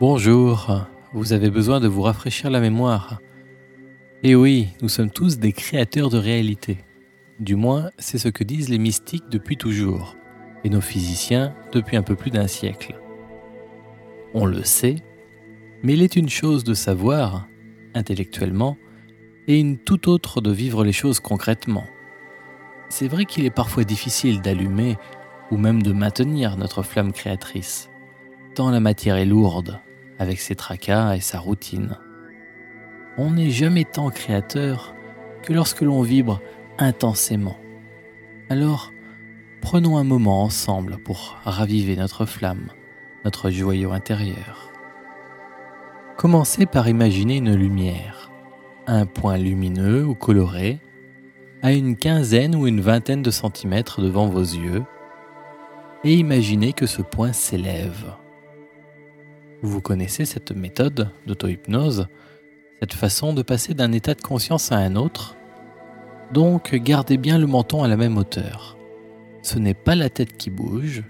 Bonjour, vous avez besoin de vous rafraîchir la mémoire. Et oui, nous sommes tous des créateurs de réalité. Du moins, c'est ce que disent les mystiques depuis toujours, et nos physiciens depuis un peu plus d'un siècle. On le sait, mais il est une chose de savoir, intellectuellement, et une toute autre de vivre les choses concrètement. C'est vrai qu'il est parfois difficile d'allumer ou même de maintenir notre flamme créatrice, tant la matière est lourde avec ses tracas et sa routine. On n'est jamais tant créateur que lorsque l'on vibre intensément. Alors, prenons un moment ensemble pour raviver notre flamme, notre joyau intérieur. Commencez par imaginer une lumière, un point lumineux ou coloré, à une quinzaine ou une vingtaine de centimètres devant vos yeux, et imaginez que ce point s'élève. Vous connaissez cette méthode d'auto-hypnose, cette façon de passer d'un état de conscience à un autre? Donc gardez bien le menton à la même hauteur. Ce n'est pas la tête qui bouge,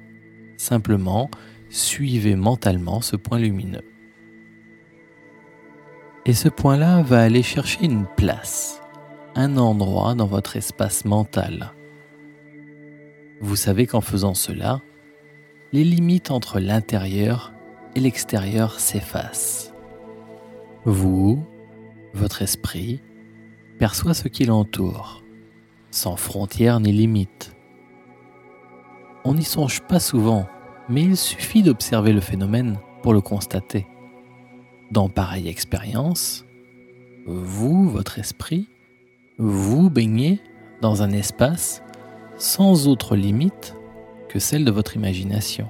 simplement suivez mentalement ce point lumineux. Et ce point-là va aller chercher une place, un endroit dans votre espace mental. Vous savez qu'en faisant cela, les limites entre l'intérieur et l'extérieur s'efface. Vous, votre esprit, perçoit ce qui l'entoure, sans frontières ni limites. On n'y songe pas souvent, mais il suffit d'observer le phénomène pour le constater. Dans pareille expérience, vous, votre esprit, vous baignez dans un espace sans autre limite que celle de votre imagination.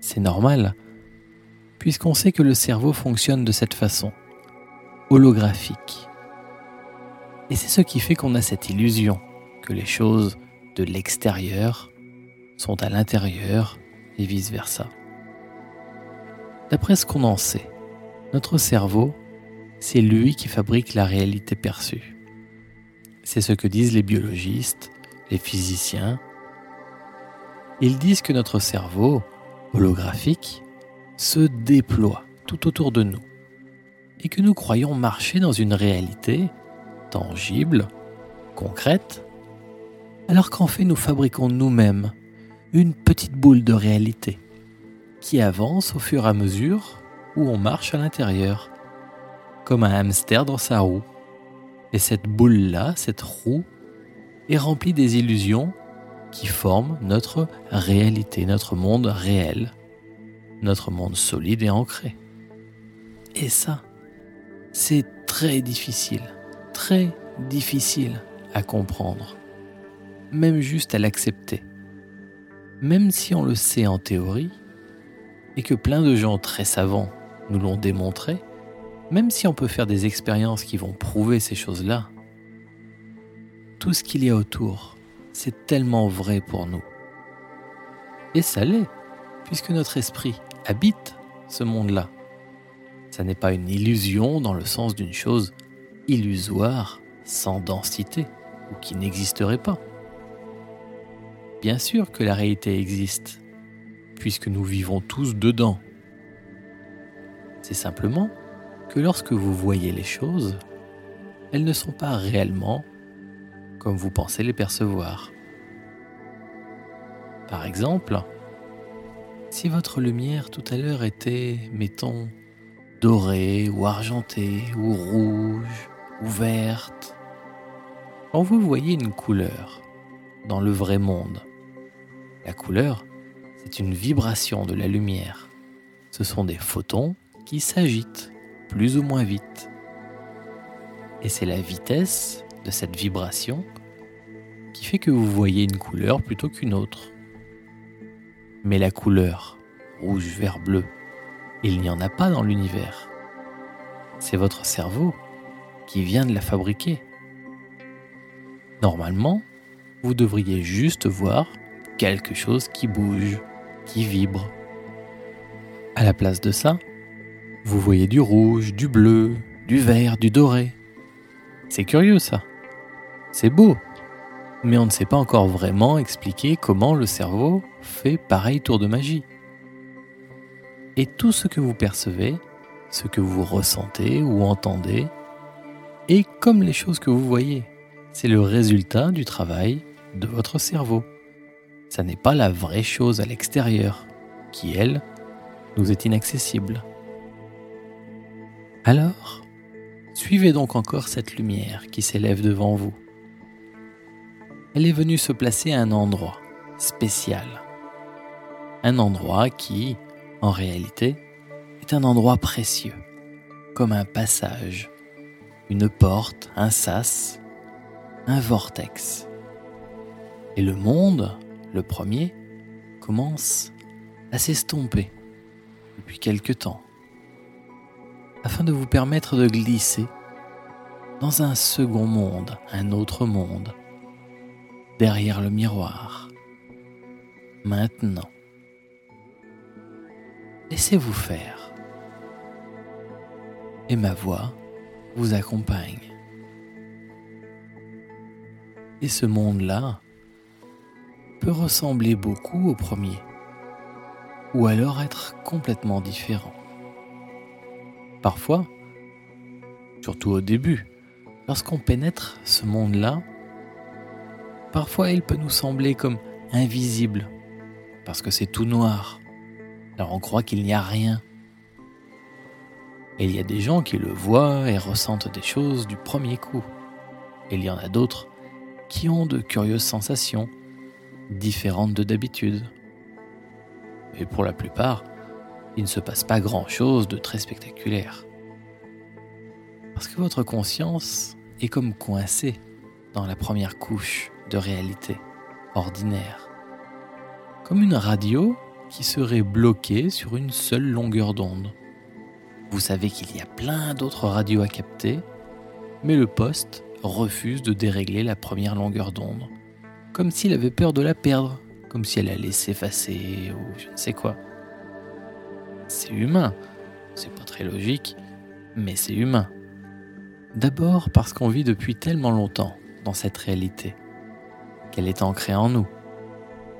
C'est normal, puisqu'on sait que le cerveau fonctionne de cette façon, holographique. Et c'est ce qui fait qu'on a cette illusion que les choses de l'extérieur sont à l'intérieur et vice-versa. D'après ce qu'on en sait, notre cerveau, c'est lui qui fabrique la réalité perçue. C'est ce que disent les biologistes, les physiciens. Ils disent que notre cerveau, holographique se déploie tout autour de nous et que nous croyons marcher dans une réalité tangible, concrète, alors qu'en fait nous fabriquons nous-mêmes une petite boule de réalité qui avance au fur et à mesure où on marche à l'intérieur, comme un hamster dans sa roue. Et cette boule-là, cette roue, est remplie des illusions qui forment notre réalité, notre monde réel, notre monde solide et ancré. Et ça, c'est très difficile, très difficile à comprendre, même juste à l'accepter. Même si on le sait en théorie, et que plein de gens très savants nous l'ont démontré, même si on peut faire des expériences qui vont prouver ces choses-là, tout ce qu'il y a autour, c'est tellement vrai pour nous. Et ça l'est, puisque notre esprit habite ce monde-là. Ça n'est pas une illusion dans le sens d'une chose illusoire, sans densité, ou qui n'existerait pas. Bien sûr que la réalité existe, puisque nous vivons tous dedans. C'est simplement que lorsque vous voyez les choses, elles ne sont pas réellement comme vous pensez les percevoir. Par exemple, si votre lumière tout à l'heure était, mettons, dorée ou argentée ou rouge ou verte, quand vous voyez une couleur dans le vrai monde, la couleur, c'est une vibration de la lumière. Ce sont des photons qui s'agitent plus ou moins vite. Et c'est la vitesse de cette vibration qui fait que vous voyez une couleur plutôt qu'une autre. Mais la couleur rouge, vert, bleu, il n'y en a pas dans l'univers. C'est votre cerveau qui vient de la fabriquer. Normalement, vous devriez juste voir quelque chose qui bouge, qui vibre. À la place de ça, vous voyez du rouge, du bleu, du vert, du doré. C'est curieux ça. C'est beau. Mais on ne sait pas encore vraiment expliquer comment le cerveau fait pareil tour de magie. Et tout ce que vous percevez, ce que vous ressentez ou entendez, est comme les choses que vous voyez. C'est le résultat du travail de votre cerveau. Ça n'est pas la vraie chose à l'extérieur, qui, elle, nous est inaccessible. Alors, suivez donc encore cette lumière qui s'élève devant vous. Elle est venue se placer à un endroit spécial. Un endroit qui, en réalité, est un endroit précieux, comme un passage, une porte, un sas, un vortex. Et le monde, le premier, commence à s'estomper depuis quelque temps, afin de vous permettre de glisser dans un second monde, un autre monde, derrière le miroir. Maintenant, laissez-vous faire, et ma voix vous accompagne. Et ce monde-là peut ressembler beaucoup au premier, ou alors être complètement différent. Parfois, surtout au début, lorsqu'on pénètre ce monde-là, parfois il peut nous sembler comme invisible, parce que c'est tout noir. Alors on croit qu'il n'y a rien. Et il y a des gens qui le voient et ressentent des choses du premier coup. Il y en a d'autres qui ont de curieuses sensations, différentes de d'habitude. Et pour la plupart, il ne se passe pas grand-chose de très spectaculaire. Parce que votre conscience est comme coincée dans la première couche de réalité ordinaire. Comme une radio qui serait bloquée sur une seule longueur d'onde. Vous savez qu'il y a plein d'autres radios à capter, mais le poste refuse de dérégler la première longueur d'onde, comme s'il avait peur de la perdre, comme si elle allait s'effacer ou je ne sais quoi. C'est humain, c'est pas très logique, mais c'est humain. D'abord parce qu'on vit depuis tellement longtemps dans cette réalité, qu'elle est ancrée en nous.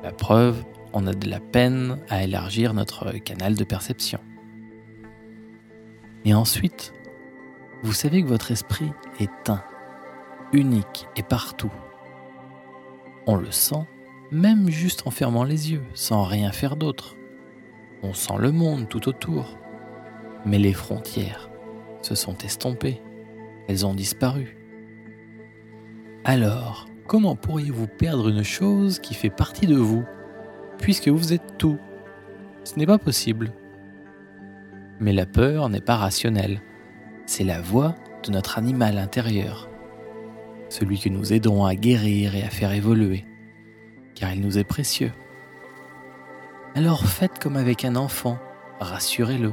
La preuve, on a de la peine à élargir notre canal de perception. Et ensuite, vous savez que votre esprit est un, unique et partout. On le sent même juste en fermant les yeux, sans rien faire d'autre. On sent le monde tout autour. Mais les frontières se sont estompées. Elles ont disparu. Alors, comment pourriez-vous perdre une chose qui fait partie de vous, puisque vous êtes tout? Ce n'est pas possible. Mais la peur n'est pas rationnelle. C'est la voix de notre animal intérieur, celui que nous aidons à guérir et à faire évoluer, car il nous est précieux. Alors faites comme avec un enfant, rassurez-le,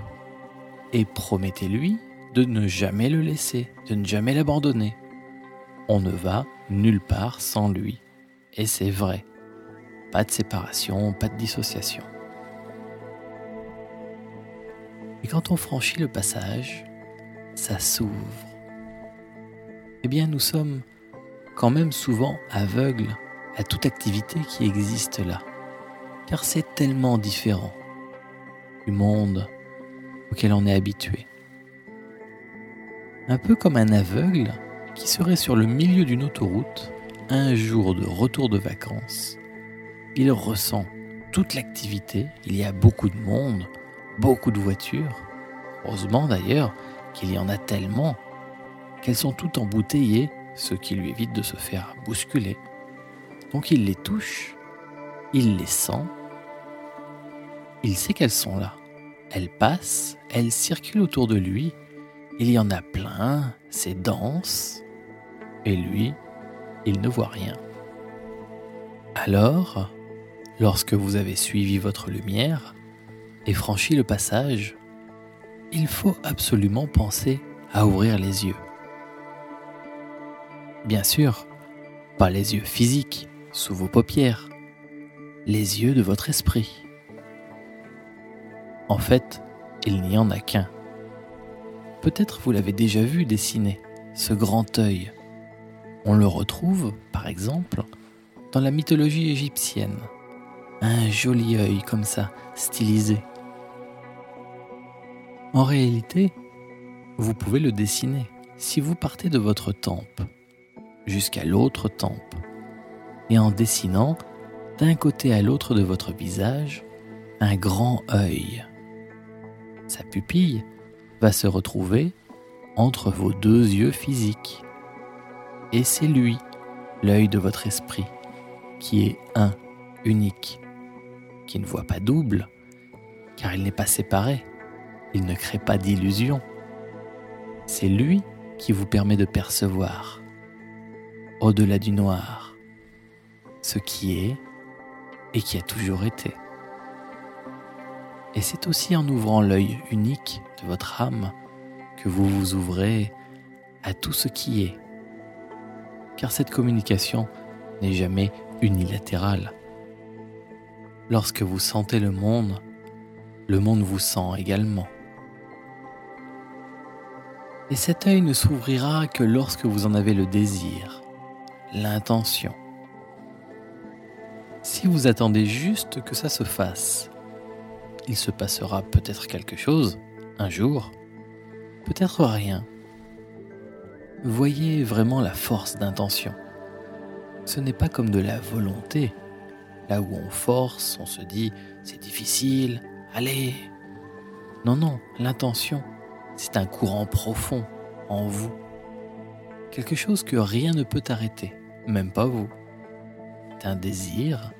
et promettez-lui de ne jamais le laisser, de ne jamais l'abandonner. On ne va nulle part sans lui, et c'est vrai. Pas de séparation, pas de dissociation. Et quand on franchit le passage, ça s'ouvre. Eh bien, nous sommes quand même souvent aveugles à toute activité qui existe là, car c'est tellement différent du monde auquel on est habitué. Un peu comme un aveugle qui serait sur le milieu d'une autoroute un jour de retour de vacances. Il ressent toute l'activité, il y a beaucoup de monde, beaucoup de voitures. Heureusement d'ailleurs qu'il y en a tellement qu'elles sont toutes embouteillées, ce qui lui évite de se faire bousculer. Donc il les touche, il les sent, il sait qu'elles sont là. Elles passent, elles circulent autour de lui, il y en a plein, c'est dense, et lui, il ne voit rien. Alors, lorsque vous avez suivi votre lumière, et franchi le passage, il faut absolument penser à ouvrir les yeux. Bien sûr, pas les yeux physiques sous vos paupières, les yeux de votre esprit. En fait, il n'y en a qu'un. Peut-être vous l'avez déjà vu dessiner, ce grand œil. On le retrouve, par exemple, dans la mythologie égyptienne. Un joli œil comme ça, stylisé, En réalité, vous pouvez le dessiner si vous partez de votre tempe jusqu'à l'autre tempe et en dessinant d'un côté à l'autre de votre visage un grand œil. Sa pupille va se retrouver entre vos deux yeux physiques. Et c'est lui, l'œil de votre esprit, qui est un, unique, qui ne voit pas double, car il n'est pas séparé, il ne crée pas d'illusion. C'est lui qui vous permet de percevoir, au-delà du noir, ce qui est et qui a toujours été. Et c'est aussi en ouvrant l'œil unique de votre âme que vous vous ouvrez à tout ce qui est. Car cette communication n'est jamais unilatérale. Lorsque vous sentez le monde, le monde vous sent également. Et cet œil ne s'ouvrira que lorsque vous en avez le désir, l'intention. Si vous attendez juste que ça se fasse, il se passera peut-être quelque chose, un jour, peut-être rien. Voyez vraiment la force d'intention. Ce n'est pas comme de la volonté, là où on force, on se dit c'est difficile, allez. Non, non, l'intention, c'est un courant profond en vous. Quelque chose que rien ne peut arrêter, même pas vous. C'est un désir,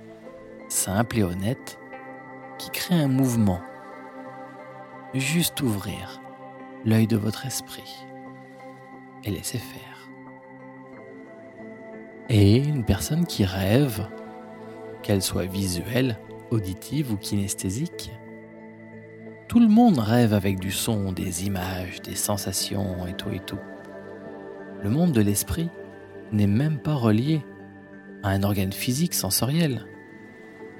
simple et honnête, qui crée un mouvement. Juste ouvrir l'œil de votre esprit et laisser faire. Et une personne qui rêve, qu'elle soit visuelle, auditive ou kinesthésique, tout le monde rêve avec du son, des images, des sensations et tout et tout. Le monde de l'esprit n'est même pas relié à un organe physique sensoriel,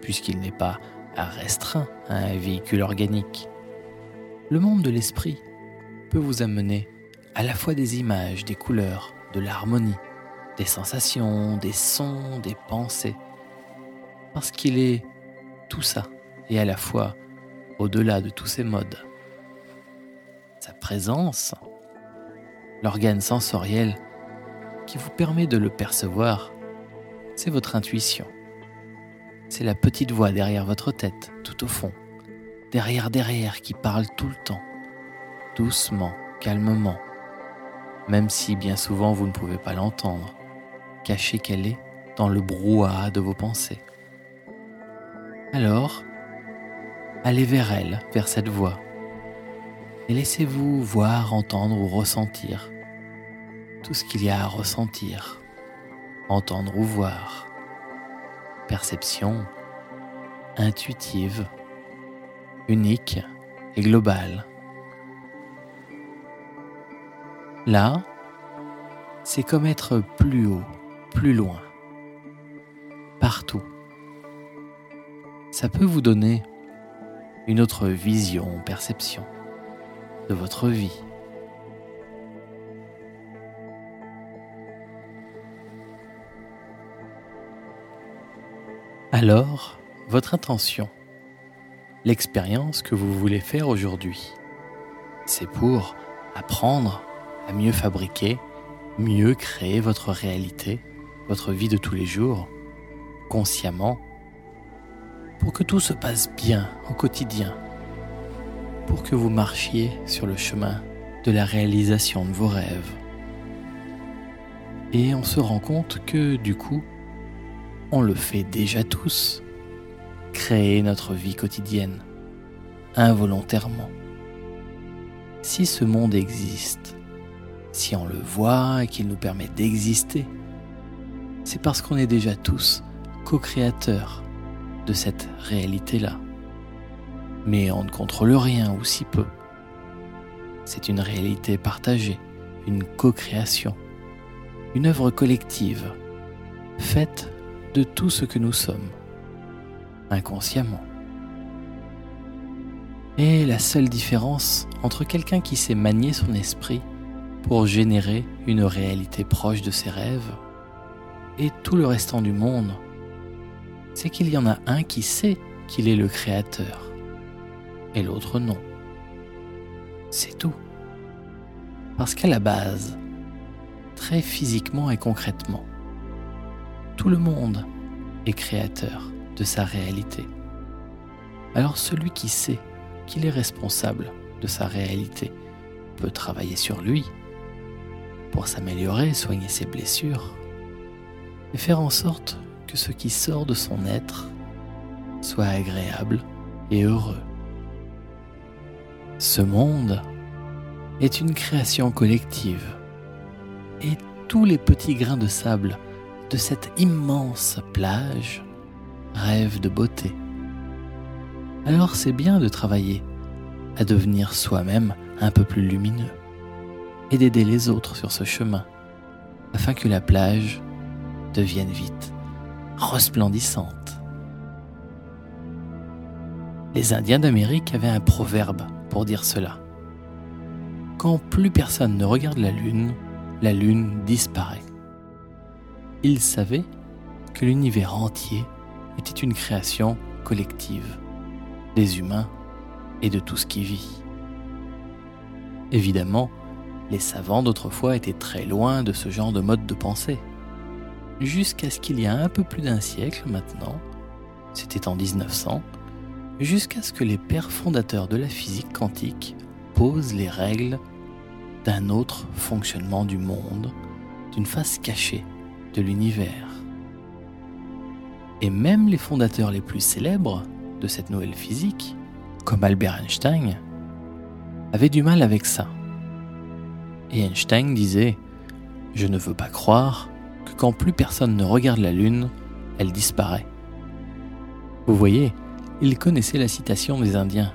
puisqu'il n'est pas restreint à un véhicule organique. Le monde de l'esprit peut vous amener à la fois des images, des couleurs, de l'harmonie, des sensations, des sons, des pensées, parce qu'il est tout ça, et à la fois au-delà de tous ces modes. Sa présence, l'organe sensoriel qui vous permet de le percevoir, c'est votre intuition. C'est la petite voix derrière votre tête, tout au fond, derrière derrière qui parle tout le temps, doucement, calmement, même si bien souvent vous ne pouvez pas l'entendre, cachée qu'elle est dans le brouhaha de vos pensées. Alors, allez vers elle, vers cette voix, et laissez-vous voir, entendre ou ressentir tout ce qu'il y a à ressentir, entendre ou voir perception intuitive, unique et globale. Là, c'est comme être plus haut, plus loin, partout. Ça peut vous donner une autre vision, perception de votre vie. Alors, votre intention, l'expérience que vous voulez faire aujourd'hui, c'est pour apprendre à mieux fabriquer, mieux créer votre réalité, votre vie de tous les jours, consciemment, pour que tout se passe bien au quotidien, pour que vous marchiez sur le chemin de la réalisation de vos rêves. Et on se rend compte que du coup, on le fait déjà tous. Créer notre vie quotidienne, involontairement. Si ce monde existe, si on le voit et qu'il nous permet d'exister, c'est parce qu'on est déjà tous co-créateurs de cette réalité-là. Mais on ne contrôle rien ou si peu. C'est une réalité partagée, une co-création, une œuvre collective, faite de tout ce que nous sommes, inconsciemment. Et la seule différence entre quelqu'un qui sait manier son esprit pour générer une réalité proche de ses rêves et tout le restant du monde, c'est qu'il y en a un qui sait qu'il est le créateur et l'autre non. C'est tout. Parce qu'à la base, très physiquement et concrètement, tout le monde est créateur de sa réalité. Alors celui qui sait qu'il est responsable de sa réalité peut travailler sur lui pour s'améliorer, soigner ses blessures et faire en sorte que ce qui sort de son être soit agréable et heureux. Ce monde est une création collective et tous les petits grains de sable de cette immense plage rêvent de beauté. Alors c'est bien de travailler à devenir soi-même un peu plus lumineux et d'aider les autres sur ce chemin afin que la plage devienne vite resplendissante. Les Indiens d'Amérique avaient un proverbe pour dire cela. Quand plus personne ne regarde la Lune, la Lune disparaît. Ils savaient que l'univers entier était une création collective des humains et de tout ce qui vit. Évidemment, les savants d'autrefois étaient très loin de ce genre de mode de pensée. Jusqu'à ce qu'il y a un peu plus d'un siècle maintenant, c'était en 1900, jusqu'à ce que les pères fondateurs de la physique quantique posent les règles d'un autre fonctionnement du monde, d'une face cachée de l'univers. Et même les fondateurs les plus célèbres de cette nouvelle physique, comme Albert Einstein, avaient du mal avec ça. Et Einstein disait ⁇ Je ne veux pas croire que quand plus personne ne regarde la Lune, elle disparaît. Vous voyez, il connaissait la citation des Indiens.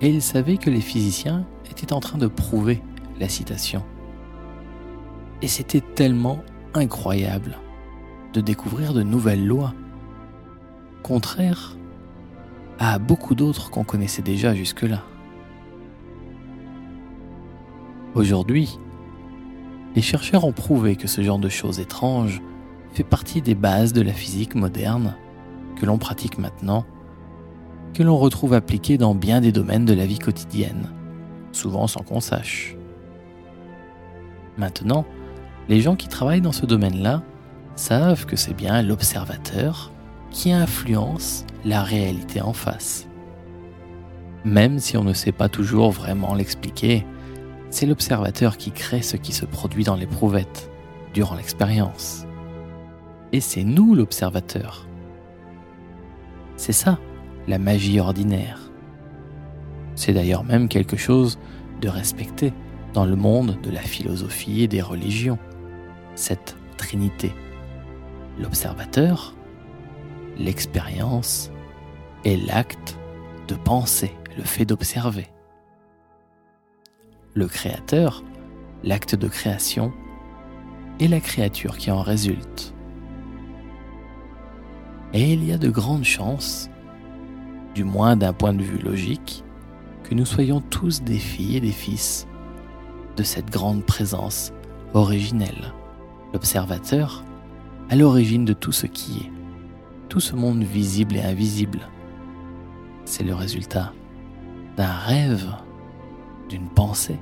Et il savait que les physiciens étaient en train de prouver la citation. Et c'était tellement incroyable de découvrir de nouvelles lois, contraires à beaucoup d'autres qu'on connaissait déjà jusque-là. Aujourd'hui, les chercheurs ont prouvé que ce genre de choses étranges fait partie des bases de la physique moderne que l'on pratique maintenant, que l'on retrouve appliquées dans bien des domaines de la vie quotidienne, souvent sans qu'on sache. Maintenant, les gens qui travaillent dans ce domaine-là savent que c'est bien l'observateur qui influence la réalité en face. Même si on ne sait pas toujours vraiment l'expliquer, c'est l'observateur qui crée ce qui se produit dans l'éprouvettes, durant l'expérience. Et c'est nous l'observateur. C'est ça, la magie ordinaire. C'est d'ailleurs même quelque chose de respecté dans le monde de la philosophie et des religions, cette trinité. L'observateur, l'expérience et l'acte de penser, le fait d'observer. Le créateur, l'acte de création et la créature qui en résulte. Et il y a de grandes chances, du moins d'un point de vue logique, que nous soyons tous des filles et des fils de cette grande présence originelle, l'observateur à l'origine de tout ce qui est tout ce monde visible et invisible. C'est le résultat d'un rêve, d'une pensée.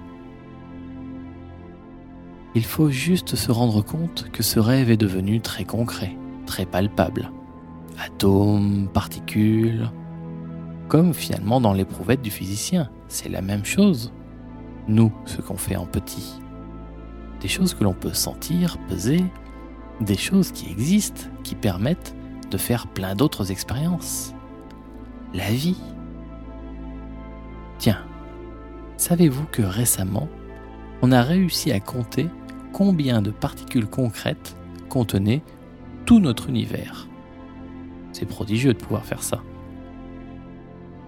Il faut juste se rendre compte que ce rêve est devenu très concret, très palpable. Atomes, particules, comme finalement dans l'éprouvette du physicien, c'est la même chose. Nous, ce qu'on fait en petit. Des choses que l'on peut sentir, peser, des choses qui existent, qui permettent de faire plein d'autres expériences. La vie. Tiens, savez-vous que récemment, on a réussi à compter combien de particules concrètes contenait tout notre univers? C'est prodigieux de pouvoir faire ça.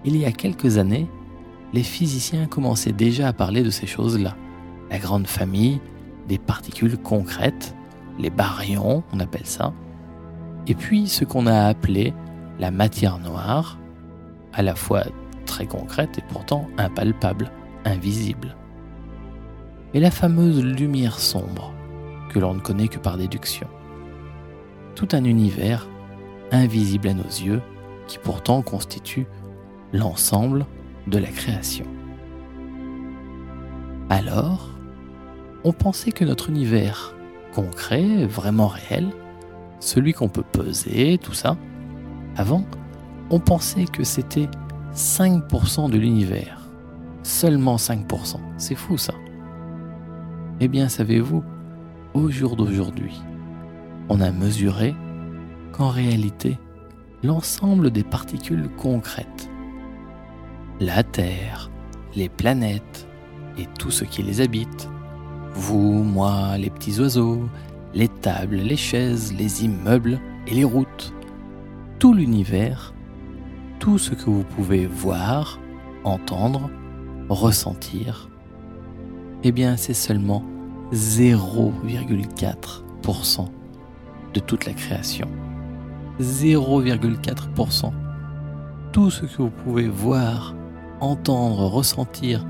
Il y a quelques années, les physiciens commençaient déjà à parler de ces choses-là. La grande famille des particules concrètes, les baryons, on appelle ça, et puis ce qu'on a appelé la matière noire, à la fois très concrète et pourtant impalpable, invisible. Et la fameuse lumière sombre, que l'on ne connaît que par déduction. Tout un univers invisible à nos yeux qui pourtant constitue l'ensemble de la création. Alors, on pensait que notre univers concret, vraiment réel, celui qu'on peut peser, tout ça, avant, on pensait que c'était 5% de l'univers. Seulement 5%. C'est fou ça. Eh bien, savez-vous, au jour d'aujourd'hui, on a mesuré qu'en réalité, l'ensemble des particules concrètes, la Terre, les planètes et tout ce qui les habite, vous, moi, les petits oiseaux, les tables, les chaises, les immeubles et les routes, tout l'univers, tout ce que vous pouvez voir, entendre, ressentir, eh bien c'est seulement 0,4% de toute la création. 0,4%. Tout ce que vous pouvez voir, entendre, ressentir,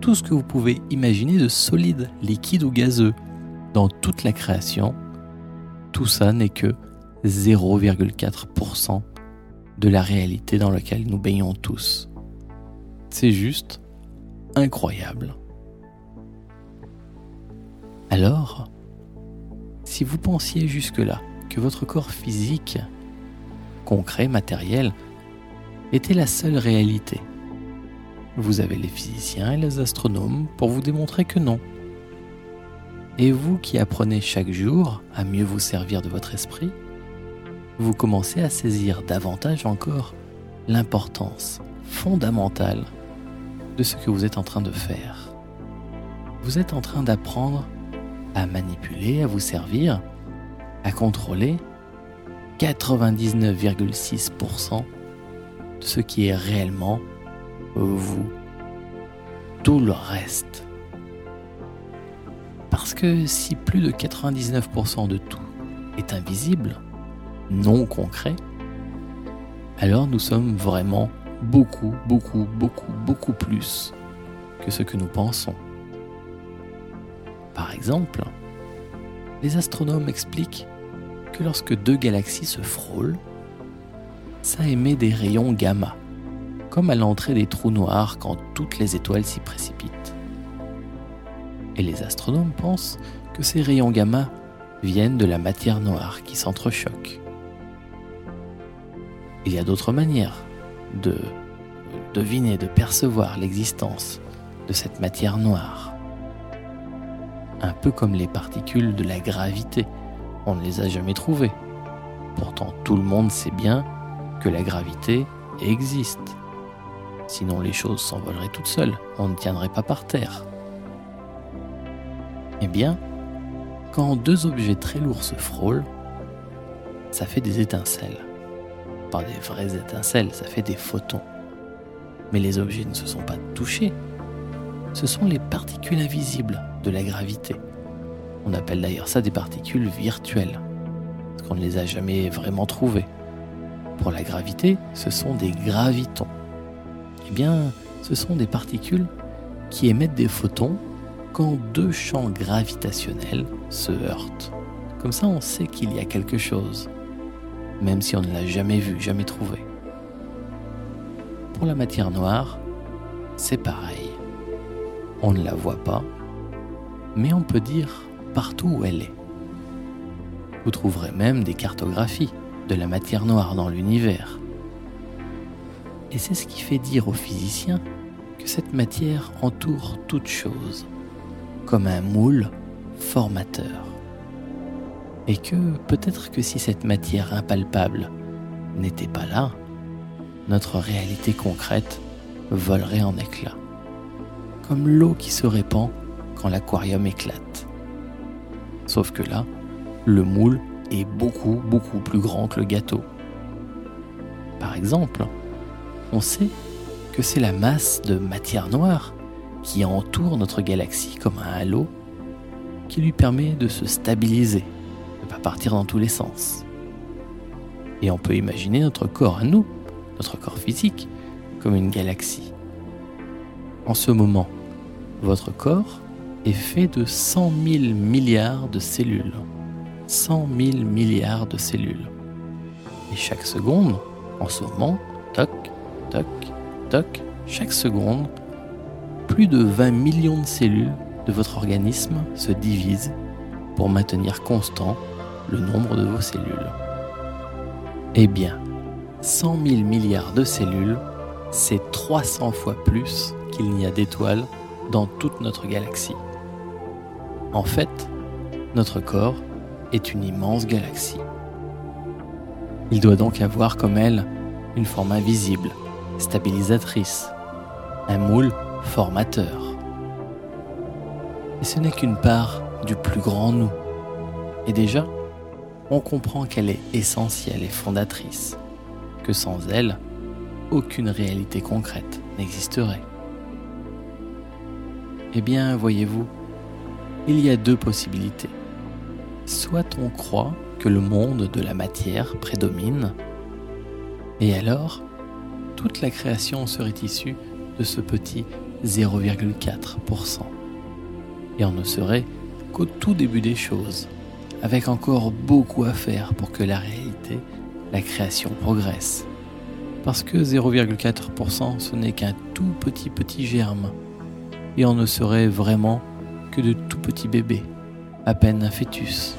tout ce que vous pouvez imaginer de solide, liquide ou gazeux dans toute la création, tout ça n'est que 0,4% de la réalité dans laquelle nous baignons tous. C'est juste incroyable. Alors, si vous pensiez jusque-là que votre corps physique, concret, matériel, était la seule réalité, vous avez les physiciens et les astronomes pour vous démontrer que non. Et vous qui apprenez chaque jour à mieux vous servir de votre esprit, vous commencez à saisir davantage encore l'importance fondamentale de ce que vous êtes en train de faire. Vous êtes en train d'apprendre à manipuler, à vous servir, à contrôler 99,6% de ce qui est réellement vous. Tout le reste. Parce que si plus de 99% de tout est invisible, non concret, alors nous sommes vraiment beaucoup, beaucoup, beaucoup, beaucoup plus que ce que nous pensons. Par exemple, les astronomes expliquent que lorsque deux galaxies se frôlent, ça émet des rayons gamma, comme à l'entrée des trous noirs quand toutes les étoiles s'y précipitent. Et les astronomes pensent que ces rayons gamma viennent de la matière noire qui s'entrechoque. Il y a d'autres manières de deviner, de percevoir l'existence de cette matière noire un peu comme les particules de la gravité. On ne les a jamais trouvées. Pourtant, tout le monde sait bien que la gravité existe. Sinon, les choses s'envoleraient toutes seules, on ne tiendrait pas par terre. Eh bien, quand deux objets très lourds se frôlent, ça fait des étincelles. Pas des vraies étincelles, ça fait des photons. Mais les objets ne se sont pas touchés. Ce sont les particules invisibles de la gravité. On appelle d'ailleurs ça des particules virtuelles, parce qu'on ne les a jamais vraiment trouvées. Pour la gravité, ce sont des gravitons. Eh bien, ce sont des particules qui émettent des photons quand deux champs gravitationnels se heurtent. Comme ça, on sait qu'il y a quelque chose, même si on ne l'a jamais vu, jamais trouvé. Pour la matière noire, c'est pareil. On ne la voit pas, mais on peut dire partout où elle est. Vous trouverez même des cartographies de la matière noire dans l'univers. Et c'est ce qui fait dire aux physiciens que cette matière entoure toute chose, comme un moule formateur. Et que peut-être que si cette matière impalpable n'était pas là, notre réalité concrète volerait en éclats, comme l'eau qui se répand quand l'aquarium éclate. Sauf que là, le moule est beaucoup, beaucoup plus grand que le gâteau. Par exemple, on sait que c'est la masse de matière noire qui entoure notre galaxie comme un halo qui lui permet de se stabiliser, pas partir dans tous les sens. Et on peut imaginer notre corps à nous, notre corps physique, comme une galaxie. En ce moment, votre corps est fait de 100 000 milliards de cellules. 100 000 milliards de cellules. Et chaque seconde, en ce moment, toc, toc, toc, chaque seconde, plus de 20 millions de cellules de votre organisme se divisent pour maintenir constant le nombre de vos cellules. Eh bien, 100 000 milliards de cellules, c'est 300 fois plus qu'il n'y a d'étoiles dans toute notre galaxie. En fait, notre corps est une immense galaxie. Il doit donc avoir comme elle une forme invisible, stabilisatrice, un moule formateur. Et ce n'est qu'une part du plus grand nous. Et déjà, on comprend qu'elle est essentielle et fondatrice, que sans elle, aucune réalité concrète n'existerait. Eh bien, voyez-vous, il y a deux possibilités. Soit on croit que le monde de la matière prédomine, et alors, toute la création serait issue de ce petit 0,4%. Et on ne serait qu'au tout début des choses, avec encore beaucoup à faire pour que la réalité, la création progresse. Parce que 0,4% ce n'est qu'un tout petit petit germe, et on ne serait vraiment que de tout petits bébés, à peine un fœtus.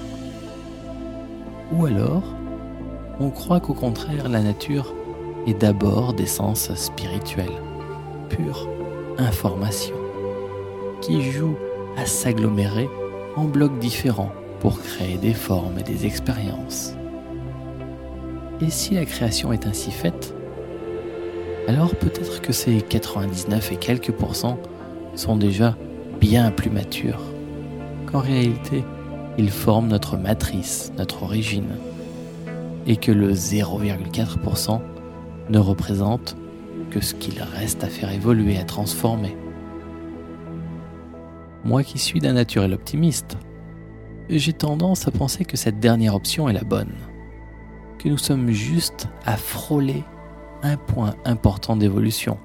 Ou alors, on croit qu'au contraire la nature est d'abord d'essence spirituelle, pure information, qui joue à s'agglomérer en blocs différents pour créer des formes et des expériences. Et si la création est ainsi faite, alors peut-être que ces 99 et quelques pourcents sont déjà bien plus matures, qu'en réalité, ils forment notre matrice, notre origine, et que le 0,4% ne représente que ce qu'il reste à faire évoluer, à transformer. Moi qui suis d'un naturel optimiste, j'ai tendance à penser que cette dernière option est la bonne, que nous sommes juste à frôler un point important d'évolution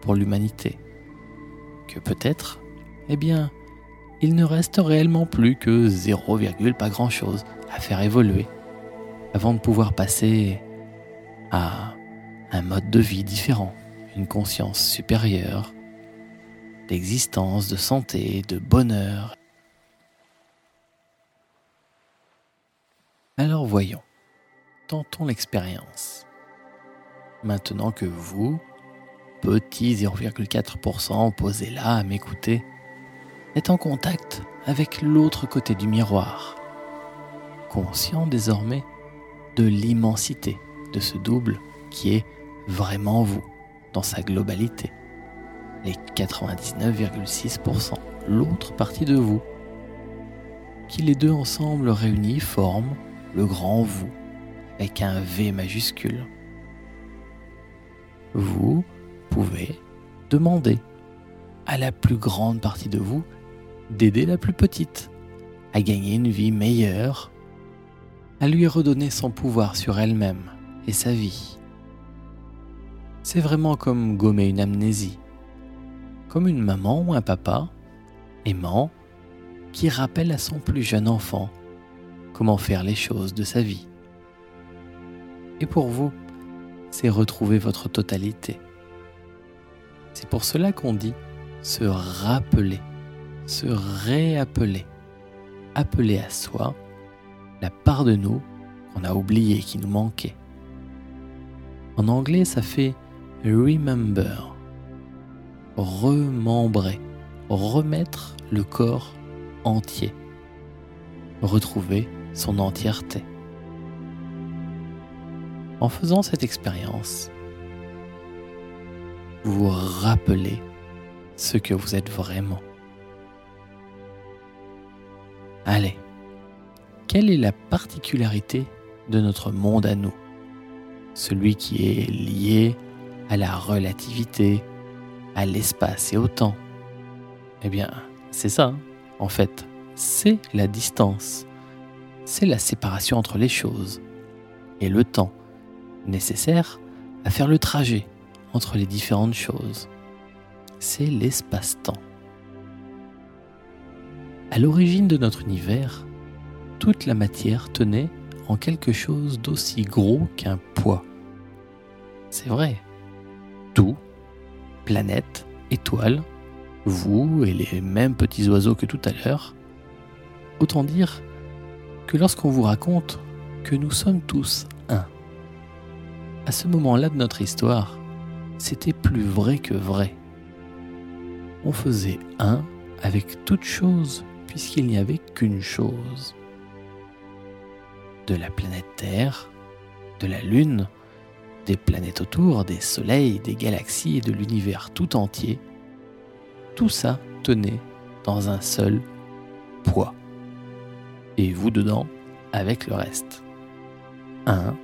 pour l'humanité, que peut-être, eh bien, il ne reste réellement plus que 0, pas grand-chose à faire évoluer avant de pouvoir passer à un mode de vie différent, une conscience supérieure, d'existence, de santé, de bonheur. Alors voyons, tentons l'expérience. Maintenant que vous, petit 0,4% posé là à m'écouter, est en contact avec l'autre côté du miroir, conscient désormais de l'immensité de ce double qui est vraiment vous dans sa globalité, les 99,6%, l'autre partie de vous, qui les deux ensemble réunis forment le grand vous avec un V majuscule. Vous pouvez demander à la plus grande partie de vous d'aider la plus petite à gagner une vie meilleure, à lui redonner son pouvoir sur elle-même et sa vie. C'est vraiment comme gommer une amnésie, comme une maman ou un papa aimant qui rappelle à son plus jeune enfant comment faire les choses de sa vie. Et pour vous, c'est retrouver votre totalité. C'est pour cela qu'on dit se rappeler se réappeler, appeler à soi la part de nous qu'on a oubliée, qui nous manquait. En anglais, ça fait remember, remembrer, remettre le corps entier, retrouver son entièreté. En faisant cette expérience, vous rappelez ce que vous êtes vraiment. Allez, quelle est la particularité de notre monde à nous? Celui qui est lié à la relativité, à l'espace et au temps. Eh bien, c'est ça, hein. en fait, c'est la distance, c'est la séparation entre les choses et le temps nécessaire à faire le trajet entre les différentes choses. C'est l'espace-temps. À l'origine de notre univers, toute la matière tenait en quelque chose d'aussi gros qu'un poids. C'est vrai. Tout, planète, étoile, vous et les mêmes petits oiseaux que tout à l'heure. Autant dire que lorsqu'on vous raconte que nous sommes tous un, à ce moment-là de notre histoire, c'était plus vrai que vrai. On faisait un avec toute chose puisqu'il n'y avait qu'une chose. De la planète Terre, de la Lune, des planètes autour, des soleils, des galaxies et de l'univers tout entier, tout ça tenait dans un seul poids. Et vous dedans avec le reste. Un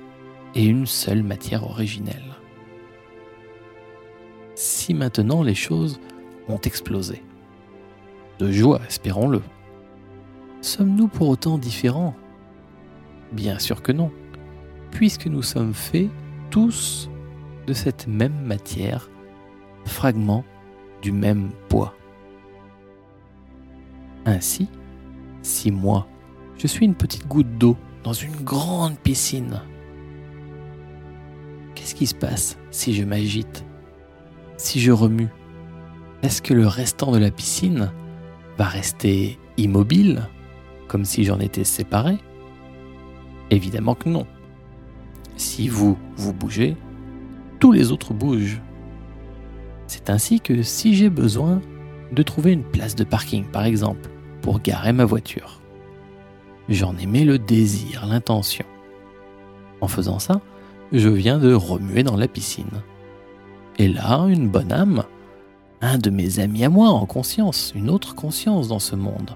et une seule matière originelle. Si maintenant les choses ont explosé, de joie, espérons-le, sommes-nous pour autant différents? Bien sûr que non, puisque nous sommes faits tous de cette même matière, fragments du même poids. Ainsi, si moi, je suis une petite goutte d'eau dans une grande piscine, qu'est-ce qui se passe si je m'agite, si je remue? Est-ce que le restant de la piscine va rester immobile, comme si j'en étais séparé? Évidemment que non. Si vous, vous bougez, tous les autres bougent. C'est ainsi que si j'ai besoin de trouver une place de parking, par exemple, pour garer ma voiture, j'en émets le désir, l'intention. En faisant ça, je viens de remuer dans la piscine. Et là, une bonne âme, un de mes amis à moi en conscience, une autre conscience dans ce monde,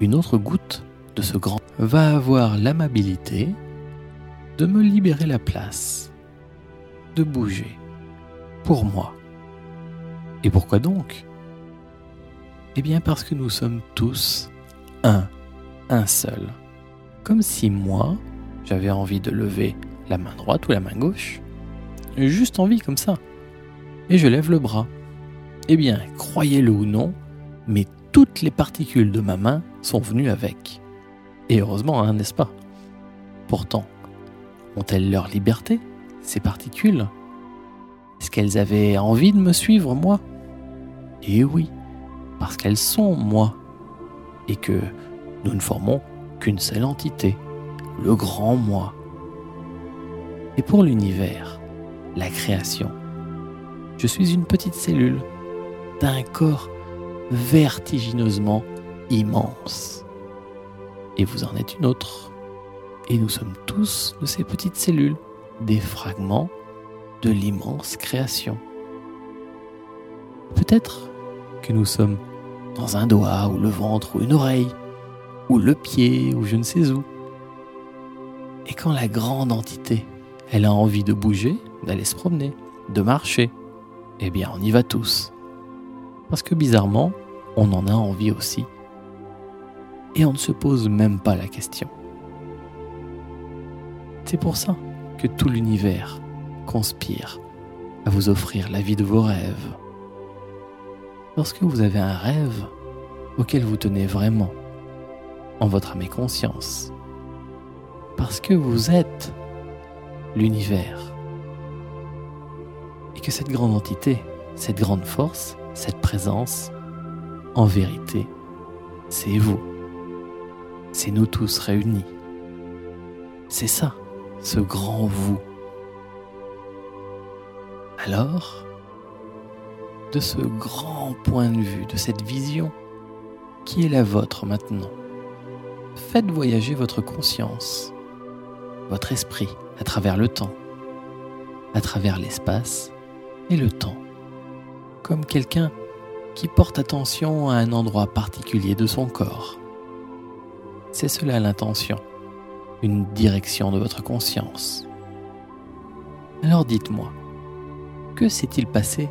une autre goutte de ce grand, va avoir l'amabilité de me libérer la place, de bouger, pour moi. Et pourquoi donc? Eh bien parce que nous sommes tous un, un seul. Comme si moi, j'avais envie de lever la main droite ou la main gauche. Juste envie comme ça. Et je lève le bras. Eh bien, croyez-le ou non, mais toutes les particules de ma main sont venues avec. Et heureusement, hein, n'est-ce pas? Pourtant, ont-elles leur liberté, ces particules? Est-ce qu'elles avaient envie de me suivre, moi? Eh oui, parce qu'elles sont moi, et que nous ne formons qu'une seule entité, le grand moi. Et pour l'univers, la création, je suis une petite cellule d'un corps vertigineusement immense. Et vous en êtes une autre et nous sommes tous de ces petites cellules, des fragments de l'immense création. Peut-être que nous sommes dans un doigt, ou le ventre, ou une oreille, ou le pied, ou je ne sais où. Et quand la grande entité, elle a envie de bouger, d'aller se promener, de marcher, eh bien on y va tous. Parce que bizarrement, on en a envie aussi. Et on ne se pose même pas la question. C'est pour ça que tout l'univers conspire à vous offrir la vie de vos rêves. Lorsque vous avez un rêve auquel vous tenez vraiment, en votre âme et conscience, parce que vous êtes l'univers, et que cette grande entité, cette grande force, cette présence, en vérité, c'est vous. C'est nous tous réunis. C'est ça ce grand vous. Alors, de ce grand point de vue, de cette vision qui est la vôtre maintenant, faites voyager votre conscience, votre esprit à travers le temps, à travers l'espace et le temps, comme quelqu'un qui porte attention à un endroit particulier de son corps. C'est cela l'intention une direction de votre conscience. Alors dites-moi, que s'est-il passé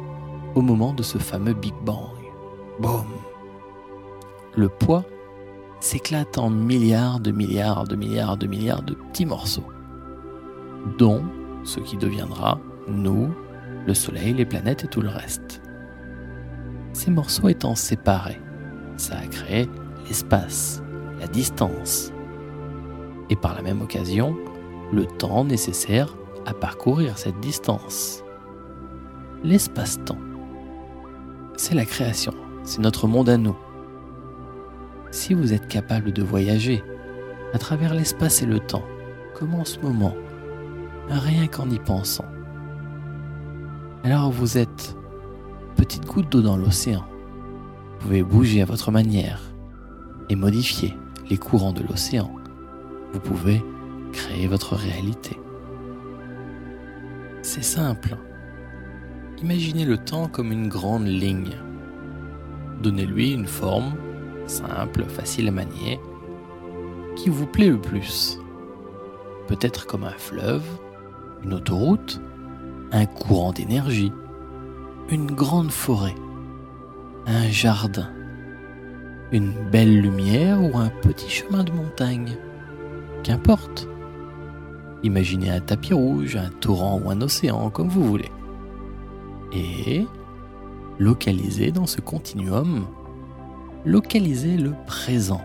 au moment de ce fameux Big Bang? Boum Le poids s'éclate en milliards de milliards de milliards de milliards de petits morceaux, dont ce qui deviendra nous, le Soleil, les planètes et tout le reste. Ces morceaux étant séparés, ça a créé l'espace, la distance, et par la même occasion le temps nécessaire à parcourir cette distance. L'espace-temps, c'est la création, c'est notre monde à nous. Si vous êtes capable de voyager à travers l'espace et le temps, comme en ce moment, rien qu'en y pensant, alors vous êtes petite goutte d'eau dans l'océan. Vous pouvez bouger à votre manière et modifier les courants de l'océan. Vous pouvez créer votre réalité. C'est simple. Imaginez le temps comme une grande ligne. Donnez-lui une forme simple, facile à manier, qui vous plaît le plus. Peut-être comme un fleuve, une autoroute, un courant d'énergie, une grande forêt, un jardin, une belle lumière ou un petit chemin de montagne. Qu'importe. Imaginez un tapis rouge, un torrent ou un océan, comme vous voulez. Et localisez dans ce continuum, localisez le présent,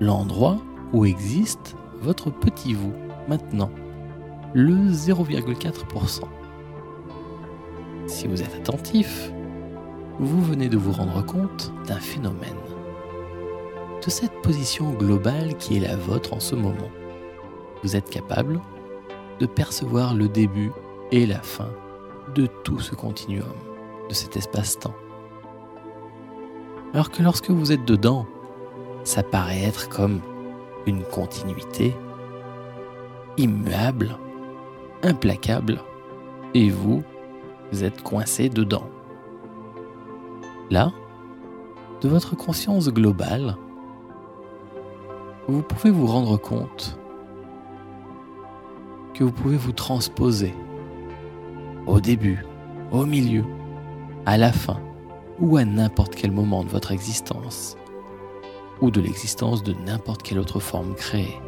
l'endroit où existe votre petit vous maintenant, le 0,4%. Si vous êtes attentif, vous venez de vous rendre compte d'un phénomène, de cette position globale qui est la vôtre en ce moment vous êtes capable de percevoir le début et la fin de tout ce continuum, de cet espace-temps. Alors que lorsque vous êtes dedans, ça paraît être comme une continuité immuable, implacable, et vous, vous êtes coincé dedans. Là, de votre conscience globale, vous pouvez vous rendre compte que vous pouvez vous transposer au début, au milieu, à la fin ou à n'importe quel moment de votre existence ou de l'existence de n'importe quelle autre forme créée.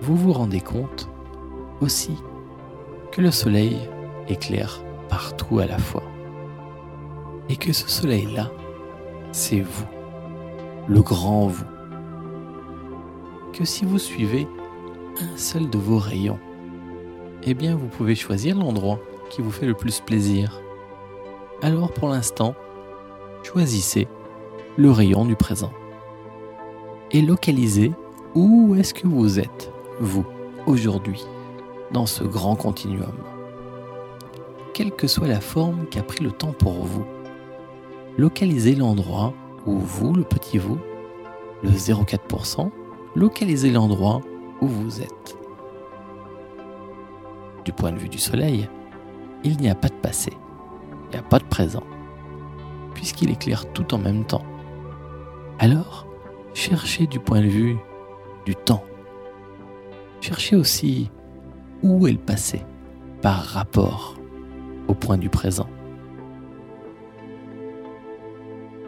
Vous vous rendez compte aussi que le soleil éclaire partout à la fois et que ce soleil-là, c'est vous, le grand vous. Que si vous suivez un seul de vos rayons, eh bien vous pouvez choisir l'endroit qui vous fait le plus plaisir. Alors pour l'instant, choisissez le rayon du présent et localisez où est-ce que vous êtes, vous, aujourd'hui, dans ce grand continuum. Quelle que soit la forme qui a pris le temps pour vous, localisez l'endroit où vous, le petit vous, le 0,4%, localisez l'endroit où vous êtes. Du point de vue du Soleil, il n'y a pas de passé, n'y a pas de présent, puisqu'il éclaire tout en même temps. Alors, cherchez du point de vue du temps. Cherchez aussi où est le passé par rapport au point du présent.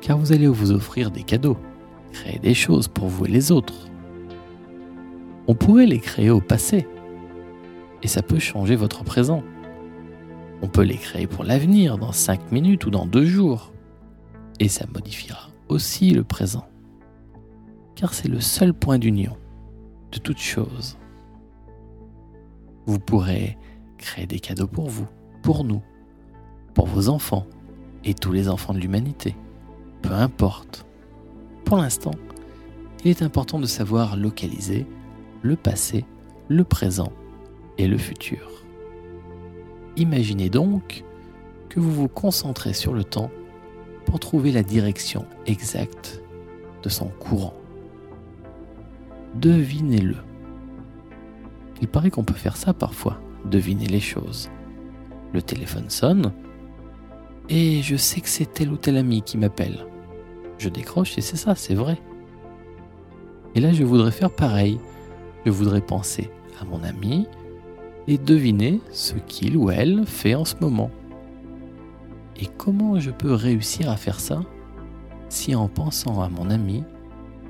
Car vous allez vous offrir des cadeaux, créer des choses pour vous et les autres on pourrait les créer au passé. Et ça peut changer votre présent. On peut les créer pour l'avenir, dans 5 minutes ou dans 2 jours. Et ça modifiera aussi le présent. Car c'est le seul point d'union de toute chose. Vous pourrez créer des cadeaux pour vous, pour nous, pour vos enfants et tous les enfants de l'humanité. Peu importe. Pour l'instant, il est important de savoir localiser le passé, le présent et le futur. Imaginez donc que vous vous concentrez sur le temps pour trouver la direction exacte de son courant. Devinez-le. Il paraît qu'on peut faire ça parfois, deviner les choses. Le téléphone sonne et je sais que c'est tel ou tel ami qui m'appelle. Je décroche et c'est ça, c'est vrai. Et là, je voudrais faire pareil je voudrais penser à mon ami deviner ce qu'il ou elle fait en ce moment. Et comment je peux réussir à faire ça si en pensant à mon ami,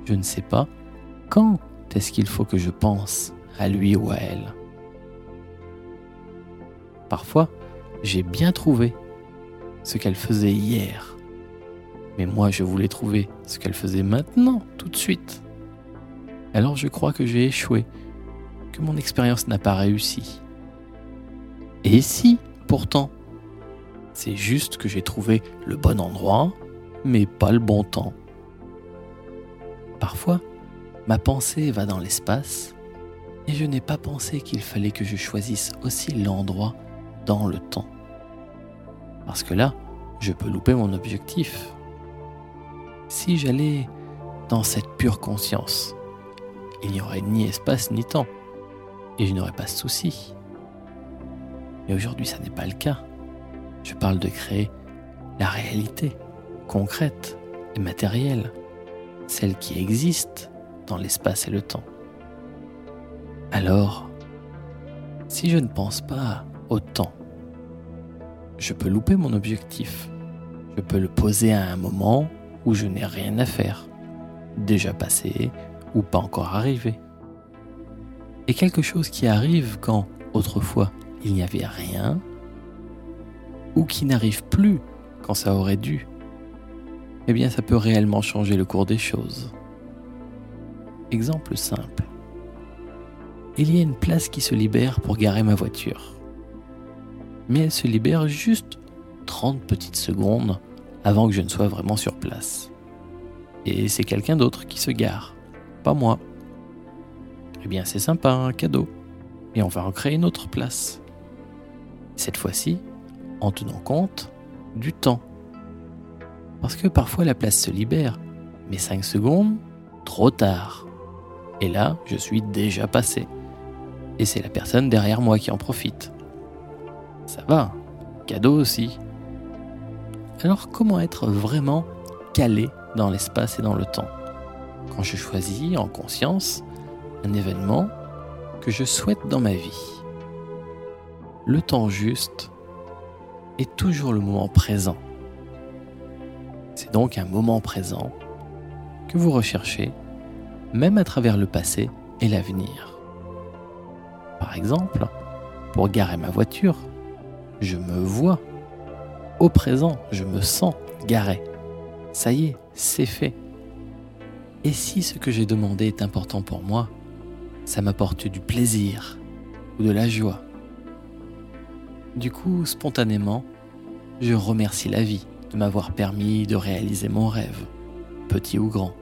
je ne sais pas quand est-ce qu'il faut que je pense à lui ou à elle. Parfois, j'ai bien trouvé ce qu'elle faisait hier. Mais moi, je voulais trouver ce qu'elle faisait maintenant, tout de suite alors je crois que j'ai échoué, que mon expérience n'a pas réussi. Et si, pourtant, c'est juste que j'ai trouvé le bon endroit, mais pas le bon temps. Parfois, ma pensée va dans l'espace et je n'ai pas pensé qu'il fallait que je choisisse aussi l'endroit dans le temps. Parce que là, je peux louper mon objectif. Si j'allais dans cette pure conscience, il n'y aurait ni espace ni temps et je n'aurais pas de souci. Mais aujourd'hui, ça n'est pas le cas. Je parle de créer la réalité concrète et matérielle, celle qui existe dans l'espace et le temps. Alors, si je ne pense pas au temps, je peux louper mon objectif. Je peux le poser à un moment où je n'ai rien à faire, déjà passé ou pas encore arrivé. Et quelque chose qui arrive quand, autrefois, il n'y avait rien, ou qui n'arrive plus quand ça aurait dû, eh bien ça peut réellement changer le cours des choses. Exemple simple il y a une place qui se libère pour garer ma voiture. Mais elle se libère juste 30 petites secondes avant que je ne sois vraiment sur place. Et c'est quelqu'un d'autre qui se gare, pas moi. Eh bien c'est sympa, un cadeau. Et on va en créer une autre place. Cette fois-ci, en tenant compte du temps. Parce que parfois la place se libère, mais 5 secondes, trop tard. Et là, je suis déjà passé et c'est la personne derrière moi qui en profite. Ça va, cadeau aussi. Alors comment être vraiment calé dans l'espace et dans le temps? Quand je choisis en conscience un événement que je souhaite dans ma vie Le temps juste est toujours le moment présent. C'est donc un moment présent que vous recherchez, même à travers le passé et l'avenir. Par exemple, pour garer ma voiture, je me vois. Au présent, je me sens garé. Ça y est, c'est fait. Et si ce que j'ai demandé est important pour moi, ça m'apporte du plaisir ou de la joie. Du coup, spontanément, je remercie la vie de m'avoir permis de réaliser mon rêve, petit ou grand.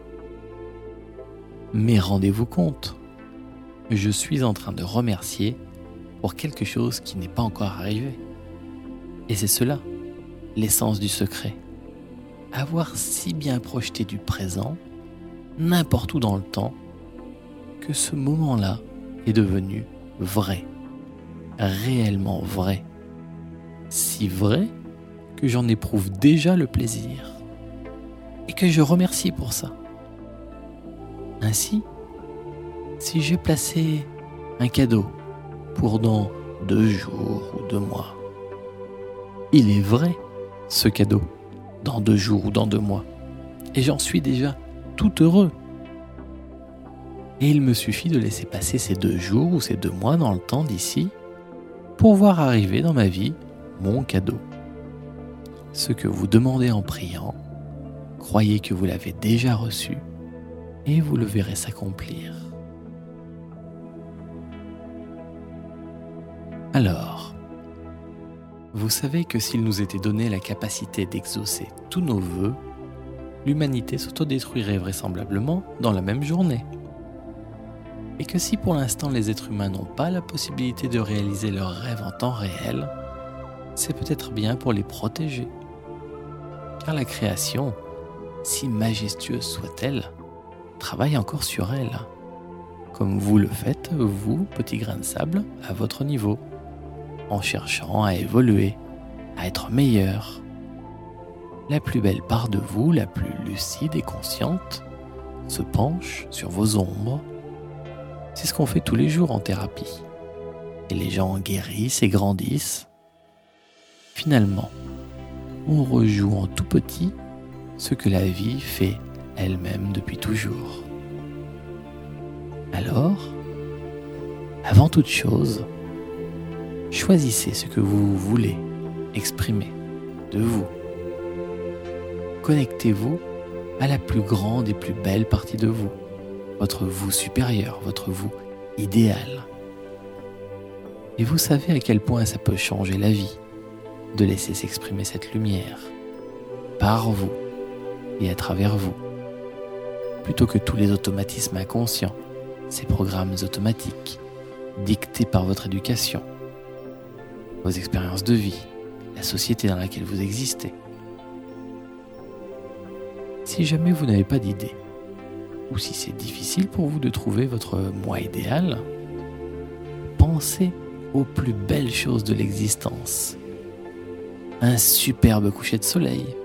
Mais rendez-vous compte, je suis en train de remercier pour quelque chose qui n'est pas encore arrivé. Et c'est cela, l'essence du secret. Avoir si bien projeté du présent, n'importe où dans le temps, que ce moment-là est devenu vrai, réellement vrai. Si vrai que j'en éprouve déjà le plaisir. Et que je remercie pour ça. Ainsi, si j'ai placé un cadeau pour dans deux jours ou deux mois, il est vrai, ce cadeau, dans deux jours ou dans deux mois. Et j'en suis déjà tout heureux. Et il me suffit de laisser passer ces deux jours ou ces deux mois dans le temps d'ici pour voir arriver dans ma vie mon cadeau. Ce que vous demandez en priant, croyez que vous l'avez déjà reçu et vous le verrez s'accomplir. Alors, vous savez que s'il nous était donné la capacité d'exaucer tous nos voeux, l'humanité s'autodétruirait vraisemblablement dans la même journée. Et que si pour l'instant les êtres humains n'ont pas la possibilité de réaliser leurs rêves en temps réel, c'est peut-être bien pour les protéger. Car la création, si majestueuse soit-elle, travaille encore sur elle, comme vous le faites, vous, petit grain de sable, à votre niveau en cherchant à évoluer, à être meilleur. La plus belle part de vous, la plus lucide et consciente, se penche sur vos ombres. C'est ce qu'on fait tous les jours en thérapie. Et les gens guérissent et grandissent. Finalement, on rejoue en tout petit ce que la vie fait elle-même depuis toujours. Alors, avant toute chose, Choisissez ce que vous voulez exprimer de vous. Connectez-vous à la plus grande et plus belle partie de vous, votre vous supérieur, votre vous idéal. Et vous savez à quel point ça peut changer la vie de laisser s'exprimer cette lumière par vous, et à travers vous, plutôt que tous les automatismes inconscients, ces programmes automatiques, dictés par votre éducation, vos expériences de vie, la société dans laquelle vous existez. Si jamais vous n'avez pas d'idée, ou si c'est difficile pour vous de trouver votre moi idéal, pensez aux plus belles choses de l'existence. Un superbe coucher de soleil,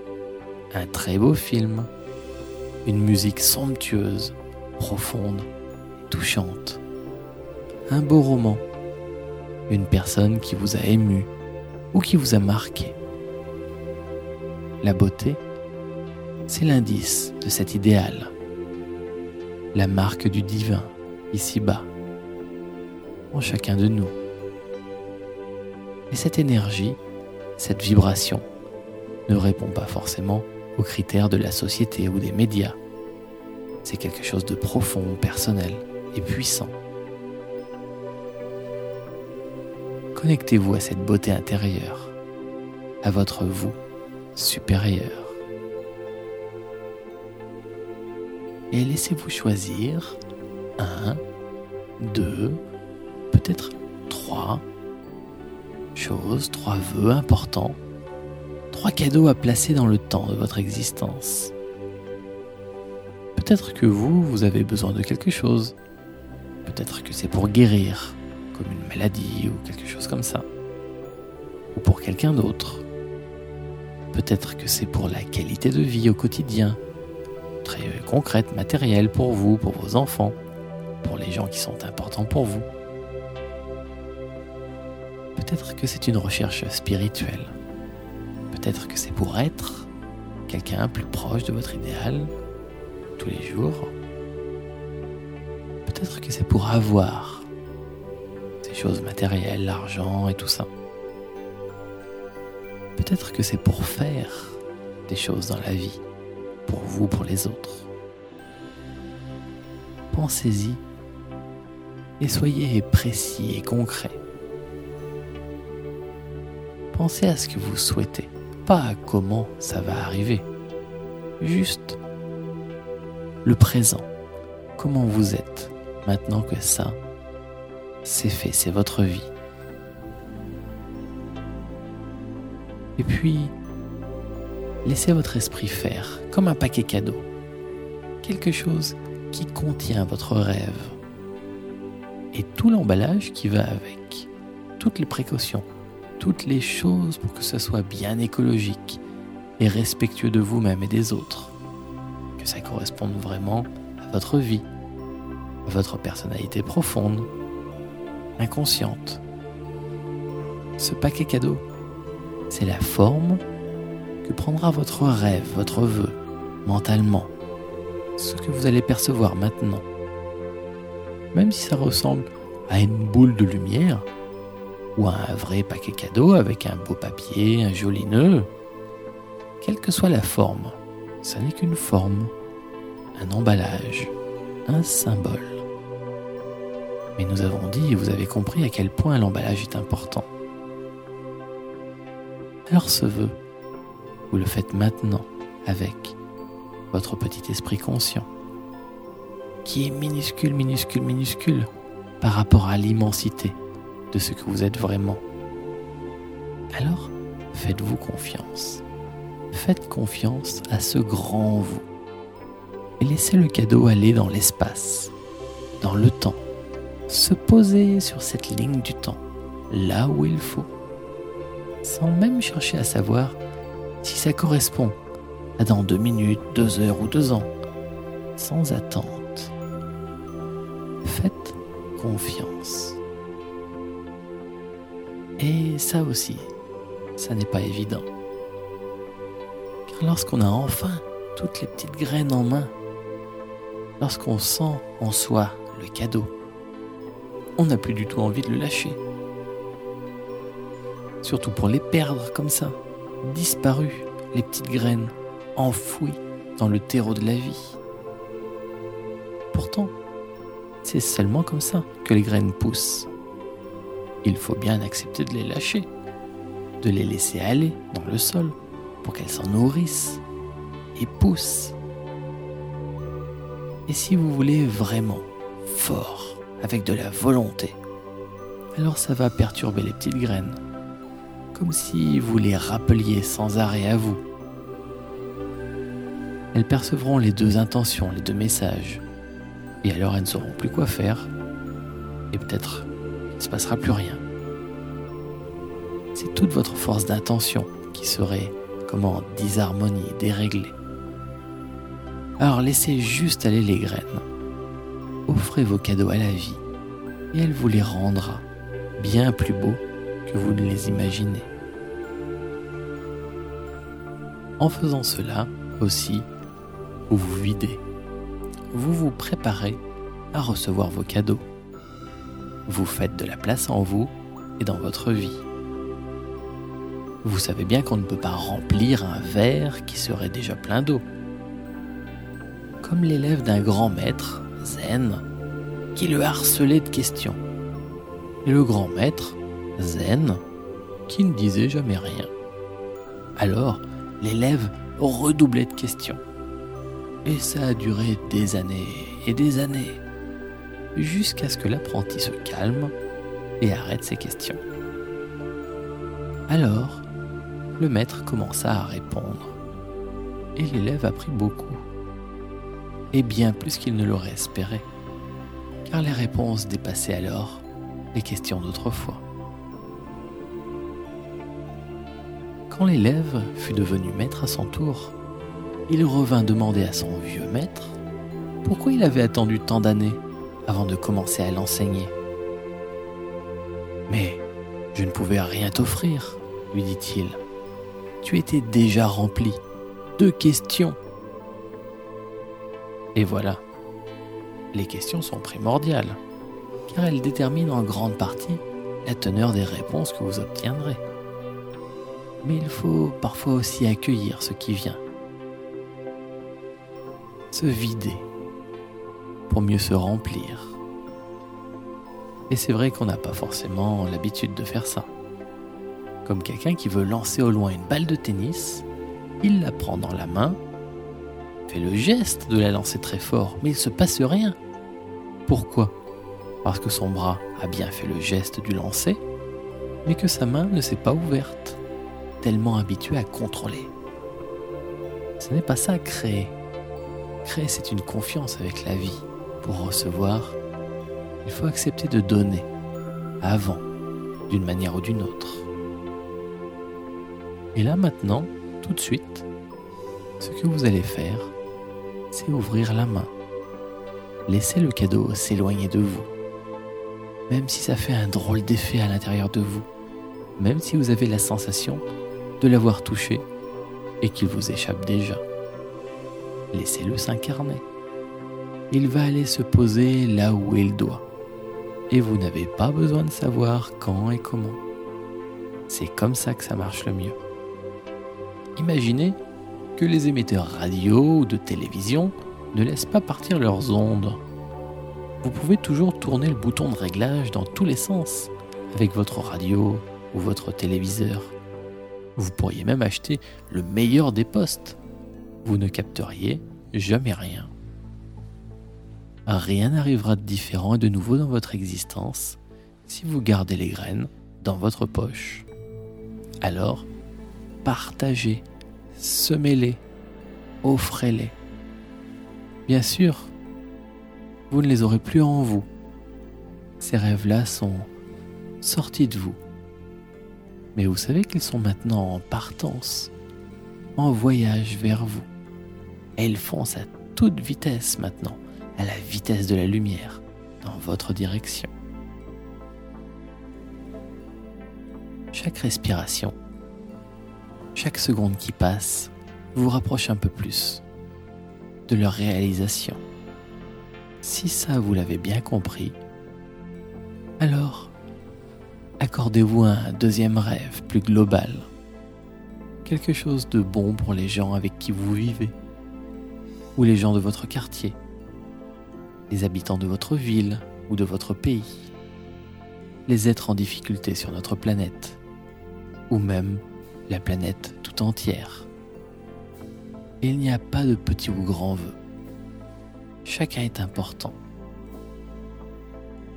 un très beau film, une musique somptueuse, profonde touchante, un beau roman, une personne qui vous a ému ou qui vous a marqué. La beauté, c'est l'indice de cet idéal, la marque du divin ici-bas, en chacun de nous. Et cette énergie, cette vibration, ne répond pas forcément aux critères de la société ou des médias. C'est quelque chose de profond, personnel et puissant. Connectez-vous à cette beauté intérieure, à votre vous supérieur. Et laissez-vous choisir un, deux, peut-être trois choses, trois vœux importants trois cadeaux à placer dans le temps de votre existence. Peut-être que vous, vous avez besoin de quelque chose. Peut-être que c'est pour guérir, comme une maladie ou quelque chose comme ça. Ou pour quelqu'un d'autre. Peut-être que c'est pour la qualité de vie au quotidien, très concrète, matérielle pour vous, pour vos enfants, pour les gens qui sont importants pour vous. Peut-être que c'est une recherche spirituelle. Peut-être que c'est pour être quelqu'un plus proche de votre idéal tous les jours. Peut-être que c'est pour avoir ces choses matérielles, l'argent et tout ça. Peut-être que c'est pour faire des choses dans la vie, pour vous, pour les autres. Pensez-y et soyez précis et concret. Pensez à ce que vous souhaitez pas à comment ça va arriver, juste le présent, comment vous êtes maintenant que ça, c'est fait, c'est votre vie. Et puis, laissez votre esprit faire, comme un paquet cadeau, quelque chose qui contient votre rêve. Et tout l'emballage qui va avec, toutes les précautions toutes les choses pour que ce soit bien écologique et respectueux de vous-même et des autres. Que ça corresponde vraiment à votre vie, à votre personnalité profonde, inconsciente. Ce paquet cadeau, c'est la forme que prendra votre rêve, votre vœu, mentalement, ce que vous allez percevoir maintenant. Même si ça ressemble à une boule de lumière, ou un vrai paquet cadeau avec un beau papier, un joli nœud. Quelle que soit la forme, ça n'est qu'une forme, un emballage, un symbole. Mais nous avons dit et vous avez compris à quel point l'emballage est important. Alors ce vœu, vous le faites maintenant avec votre petit esprit conscient, qui est minuscule, minuscule, minuscule par rapport à l'immensité de ce que vous êtes vraiment. Alors, faites-vous confiance. Faites confiance à ce grand vous. Et laissez le cadeau aller dans l'espace, dans le temps, se poser sur cette ligne du temps, là où il faut, sans même chercher à savoir si ça correspond à dans deux minutes, deux heures ou deux ans, sans attente. Faites confiance. Et ça aussi, ça n'est pas évident. Car lorsqu'on a enfin toutes les petites graines en main, lorsqu'on sent en soi le cadeau, on n'a plus du tout envie de le lâcher. Surtout pour les perdre comme ça, disparues, les petites graines, enfouies dans le terreau de la vie. Pourtant, c'est seulement comme ça que les graines poussent il faut bien accepter de les lâcher, de les laisser aller dans le sol pour qu'elles s'en nourrissent. et pousse. Et si vous voulez vraiment fort, avec de la volonté, alors ça va perturber les petites graines, comme si vous les rappeliez sans arrêt à vous. Elles percevront les deux intentions, les deux messages, et alors elles ne sauront plus quoi faire, et peut-être se passera plus rien. C'est toute votre force d'intention qui serait comme en disharmonie, déréglée. Alors laissez juste aller les graines. Offrez vos cadeaux à la vie et elle vous les rendra bien plus beaux que vous ne les imaginez. En faisant cela aussi, vous vous videz. Vous vous préparez à recevoir vos cadeaux. Vous faites de la place en vous et dans votre vie. Vous savez bien qu'on ne peut pas remplir un verre qui serait déjà plein d'eau. Comme l'élève d'un grand maître, Zen, qui le harcelait de questions. Et le grand maître, Zen, qui ne disait jamais rien. Alors, l'élève redoublait de questions. Et ça a duré des années et des années, jusqu'à ce que l'apprenti se calme et arrête ses questions. Alors, le maître commença à répondre. Et l'élève apprit beaucoup. Et bien plus qu'il ne l'aurait espéré. Car les réponses dépassaient alors les questions d'autrefois. Quand l'élève fut devenu maître à son tour, il revint demander à son vieux maître pourquoi il avait attendu tant d'années avant de commencer à l'enseigner. Mais je ne pouvais rien t'offrir, lui dit-il tu étais déjà rempli de questions. Et voilà, les questions sont primordiales, car elles déterminent en grande partie la teneur des réponses que vous obtiendrez. Mais il faut parfois aussi accueillir ce qui vient, se vider pour mieux se remplir. Et c'est vrai qu'on n'a pas forcément l'habitude de faire ça. Comme quelqu'un qui veut lancer au loin une balle de tennis, il la prend dans la main, fait le geste de la lancer très fort, mais il ne se passe rien. Pourquoi? Parce que son bras a bien fait le geste du lancer, mais que sa main ne s'est pas ouverte, tellement habitué à contrôler. Ce n'est pas ça créer. Créer, c'est une confiance avec la vie. Pour recevoir, il faut accepter de donner, avant, d'une manière ou d'une autre. Et là maintenant, tout de suite, ce que vous allez faire, c'est ouvrir la main. Laissez le cadeau s'éloigner de vous. Même si ça fait un drôle d'effet à l'intérieur de vous. Même si vous avez la sensation de l'avoir touché et qu'il vous échappe déjà. Laissez-le s'incarner. Il va aller se poser là où il doit. Et vous n'avez pas besoin de savoir quand et comment. C'est comme ça que ça marche le mieux. Imaginez que les émetteurs radio ou de télévision ne laissent pas partir leurs ondes. Vous pouvez toujours tourner le bouton de réglage dans tous les sens avec votre radio ou votre téléviseur. Vous pourriez même acheter le meilleur des postes. Vous ne capteriez jamais rien. Rien n'arrivera de différent et de nouveau dans votre existence si vous gardez les graines dans votre poche. Alors, partagez, semez-les, offrez-les. Bien sûr, vous ne les aurez plus en vous. Ces rêves-là sont sortis de vous. Mais vous savez qu'ils sont maintenant en partance, en voyage vers vous. Et ils foncent à toute vitesse maintenant, à la vitesse de la lumière, dans votre direction. Chaque respiration chaque seconde qui passe vous rapproche un peu plus de leur réalisation. Si ça, vous l'avez bien compris, alors accordez-vous un deuxième rêve plus global. Quelque chose de bon pour les gens avec qui vous vivez, ou les gens de votre quartier, les habitants de votre ville ou de votre pays, les êtres en difficulté sur notre planète, ou même la planète tout entière. il n'y a pas de petit ou grand vœu. Chacun est important.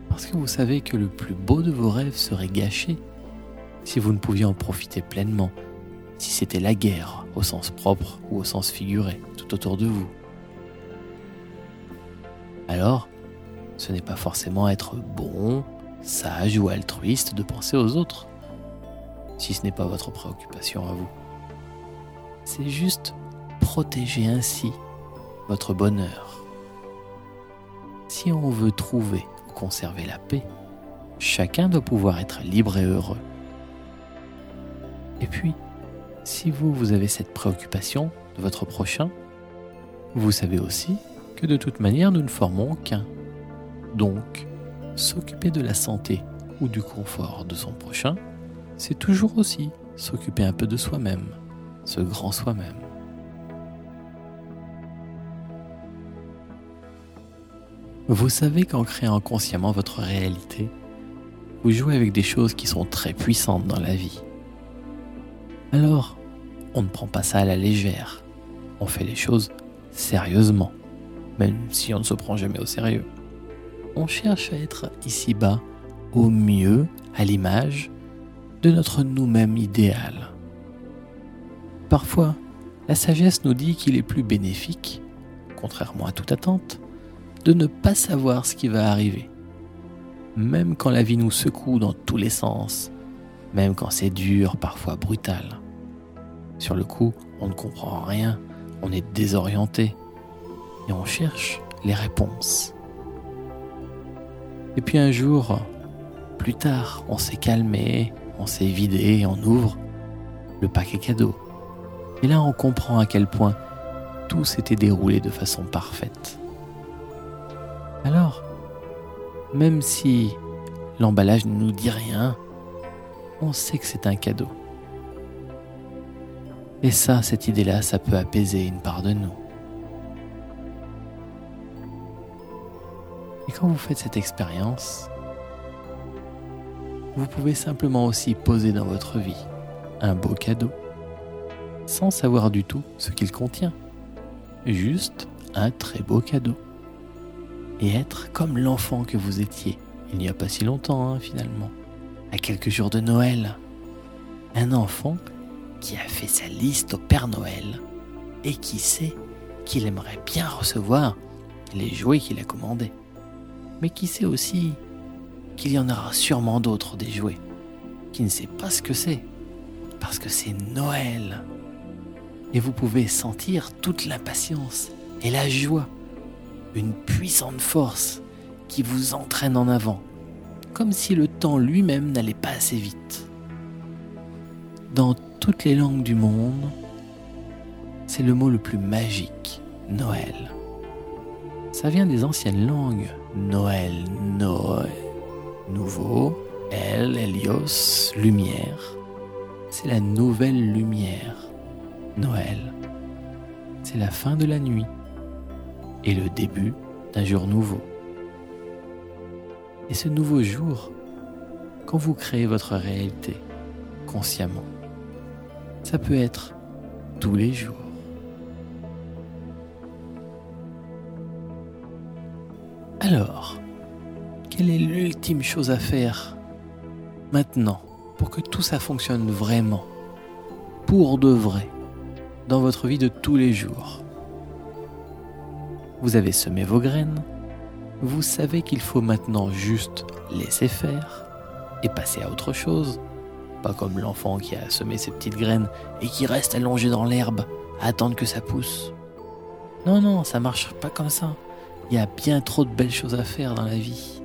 Parce que vous savez que le plus beau de vos rêves serait gâché si vous ne pouviez en profiter pleinement, si c'était la guerre au sens propre ou au sens figuré tout autour de vous. Alors, ce n'est pas forcément être bon, sage ou altruiste de penser aux autres, si ce n'est pas votre préoccupation à vous. C'est juste protéger ainsi votre bonheur. Si on veut trouver ou conserver la paix, chacun doit pouvoir être libre et heureux. Et puis, si vous, vous avez cette préoccupation de votre prochain, vous savez aussi que de toute manière, nous ne formons qu'un. Donc, s'occuper de la santé ou du confort de son prochain, c'est toujours aussi s'occuper un peu de soi-même, ce grand soi-même. Vous savez qu'en créant consciemment votre réalité, vous jouez avec des choses qui sont très puissantes dans la vie. Alors, on ne prend pas ça à la légère. On fait les choses sérieusement, même si on ne se prend jamais au sérieux. On cherche à être ici-bas au mieux à l'image de notre nous-mêmes idéal. Parfois, la sagesse nous dit qu'il est plus bénéfique, contrairement à toute attente, de ne pas savoir ce qui va arriver. Même quand la vie nous secoue dans tous les sens, même quand c'est dur, parfois brutal. Sur le coup, on ne comprend rien, on est désorienté et on cherche les réponses. Et puis un jour, plus tard, on s'est calmé, on s'est vidé, on ouvre le paquet cadeau. Et là, on comprend à quel point tout s'était déroulé de façon parfaite. Alors, même si l'emballage ne nous dit rien, on sait que c'est un cadeau. Et ça, cette idée-là, ça peut apaiser une part de nous. Et quand vous faites cette expérience, vous pouvez simplement aussi poser dans votre vie un beau cadeau, sans savoir du tout ce qu'il contient. Juste un très beau cadeau. Et être comme l'enfant que vous étiez, il n'y a pas si longtemps hein, finalement, à quelques jours de Noël. Un enfant qui a fait sa liste au Père Noël et qui sait qu'il aimerait bien recevoir les jouets qu'il a commandés. Mais qui sait aussi qu'il y en aura sûrement d'autres des jouets, qui ne sait pas ce que c'est, parce que c'est Noël. Et vous pouvez sentir toute l'impatience et la joie, une puissante force qui vous entraîne en avant, comme si le temps lui-même n'allait pas assez vite. Dans toutes les langues du monde, c'est le mot le plus magique, Noël. Ça vient des anciennes langues, Noël, Noël, nouveau, El, Helios, lumière. C'est la nouvelle lumière, Noël. C'est la fin de la nuit et le début d'un jour nouveau. Et ce nouveau jour, quand vous créez votre réalité consciemment, ça peut être tous les jours. Alors, quelle est l'ultime chose à faire maintenant pour que tout ça fonctionne vraiment, pour de vrai, dans votre vie de tous les jours? Vous avez semé vos graines, vous savez qu'il faut maintenant juste laisser faire et passer à autre chose pas comme l'enfant qui a semé ses petites graines et qui reste allongé dans l'herbe à attendre que ça pousse. Non, non, ça marche pas comme ça. Il y a bien trop de belles choses à faire dans la vie.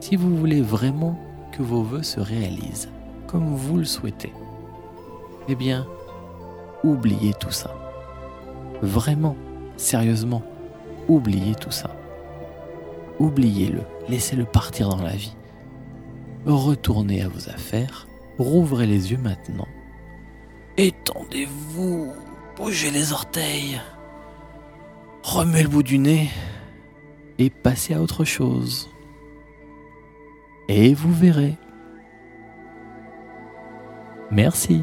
Si vous voulez vraiment que vos voeux se réalisent comme vous le souhaitez, eh bien, oubliez tout ça. Vraiment, sérieusement, oubliez tout ça. Oubliez-le, laissez-le partir dans la vie retournez à vos affaires, rouvrez les yeux maintenant. Étendez-vous, bougez les orteils, remuez le bout du nez et passez à autre chose. Et vous verrez. Merci.